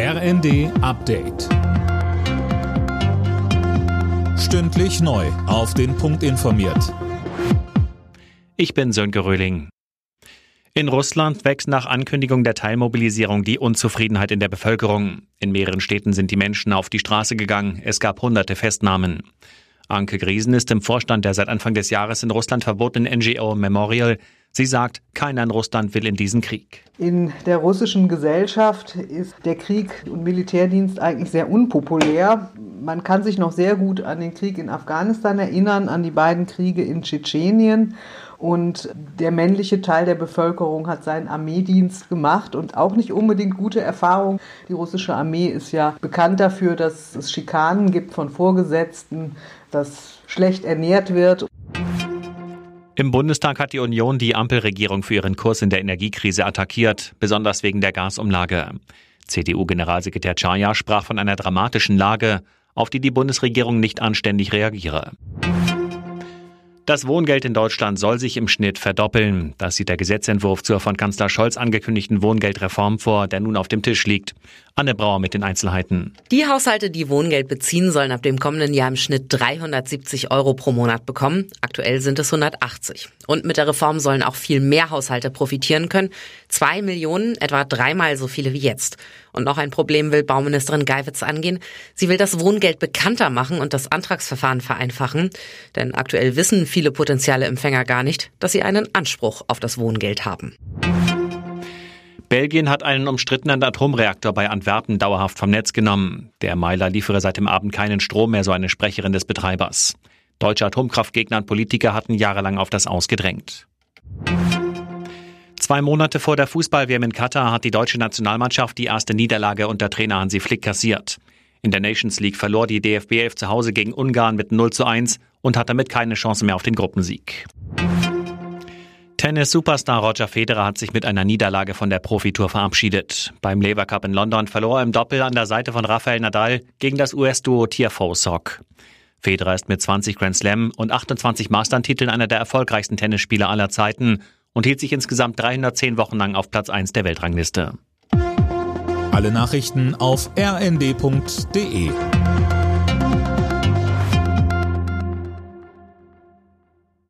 RND Update. Stündlich neu. Auf den Punkt informiert. Ich bin Sönke Röhling. In Russland wächst nach Ankündigung der Teilmobilisierung die Unzufriedenheit in der Bevölkerung. In mehreren Städten sind die Menschen auf die Straße gegangen. Es gab hunderte Festnahmen. Anke Griesen ist im Vorstand der seit Anfang des Jahres in Russland verbotenen NGO Memorial. Sie sagt, keiner in Russland will in diesen Krieg. In der russischen Gesellschaft ist der Krieg und Militärdienst eigentlich sehr unpopulär. Man kann sich noch sehr gut an den Krieg in Afghanistan erinnern, an die beiden Kriege in Tschetschenien. Und der männliche Teil der Bevölkerung hat seinen Armeedienst gemacht und auch nicht unbedingt gute Erfahrungen. Die russische Armee ist ja bekannt dafür, dass es Schikanen gibt von Vorgesetzten, dass schlecht ernährt wird. Im Bundestag hat die Union die Ampelregierung für ihren Kurs in der Energiekrise attackiert, besonders wegen der Gasumlage. CDU-Generalsekretär Chaya sprach von einer dramatischen Lage, auf die die Bundesregierung nicht anständig reagiere. Das Wohngeld in Deutschland soll sich im Schnitt verdoppeln. Das sieht der Gesetzentwurf zur von Kanzler Scholz angekündigten Wohngeldreform vor, der nun auf dem Tisch liegt. Anne Brauer mit den Einzelheiten. Die Haushalte, die Wohngeld beziehen, sollen ab dem kommenden Jahr im Schnitt 370 Euro pro Monat bekommen. Aktuell sind es 180. Und mit der Reform sollen auch viel mehr Haushalte profitieren können. Zwei Millionen, etwa dreimal so viele wie jetzt. Und noch ein Problem will Bauministerin Geiwitz angehen. Sie will das Wohngeld bekannter machen und das Antragsverfahren vereinfachen. Denn aktuell wissen viele potenzielle Empfänger gar nicht, dass sie einen Anspruch auf das Wohngeld haben. Belgien hat einen umstrittenen Atomreaktor bei Antwerpen dauerhaft vom Netz genommen. Der Meiler liefere seit dem Abend keinen Strom mehr, so eine Sprecherin des Betreibers. Deutsche Atomkraftgegner und Politiker hatten jahrelang auf das ausgedrängt. Zwei Monate vor der Fußball-WM in Katar hat die deutsche Nationalmannschaft die erste Niederlage unter Trainer Hansi Flick kassiert. In der Nations League verlor die DFB 11 zu Hause gegen Ungarn mit 0 zu 1 und hat damit keine Chance mehr auf den Gruppensieg. Tennis-Superstar Roger Federer hat sich mit einer Niederlage von der Profitour verabschiedet. Beim Lever Cup in London verlor er im Doppel an der Seite von Rafael Nadal gegen das US-Duo Tiafoe Sock. Federer ist mit 20 Grand Slam und 28 Mastern-Titeln einer der erfolgreichsten Tennisspieler aller Zeiten und hielt sich insgesamt 310 Wochen lang auf Platz 1 der Weltrangliste. Alle Nachrichten auf rnd.de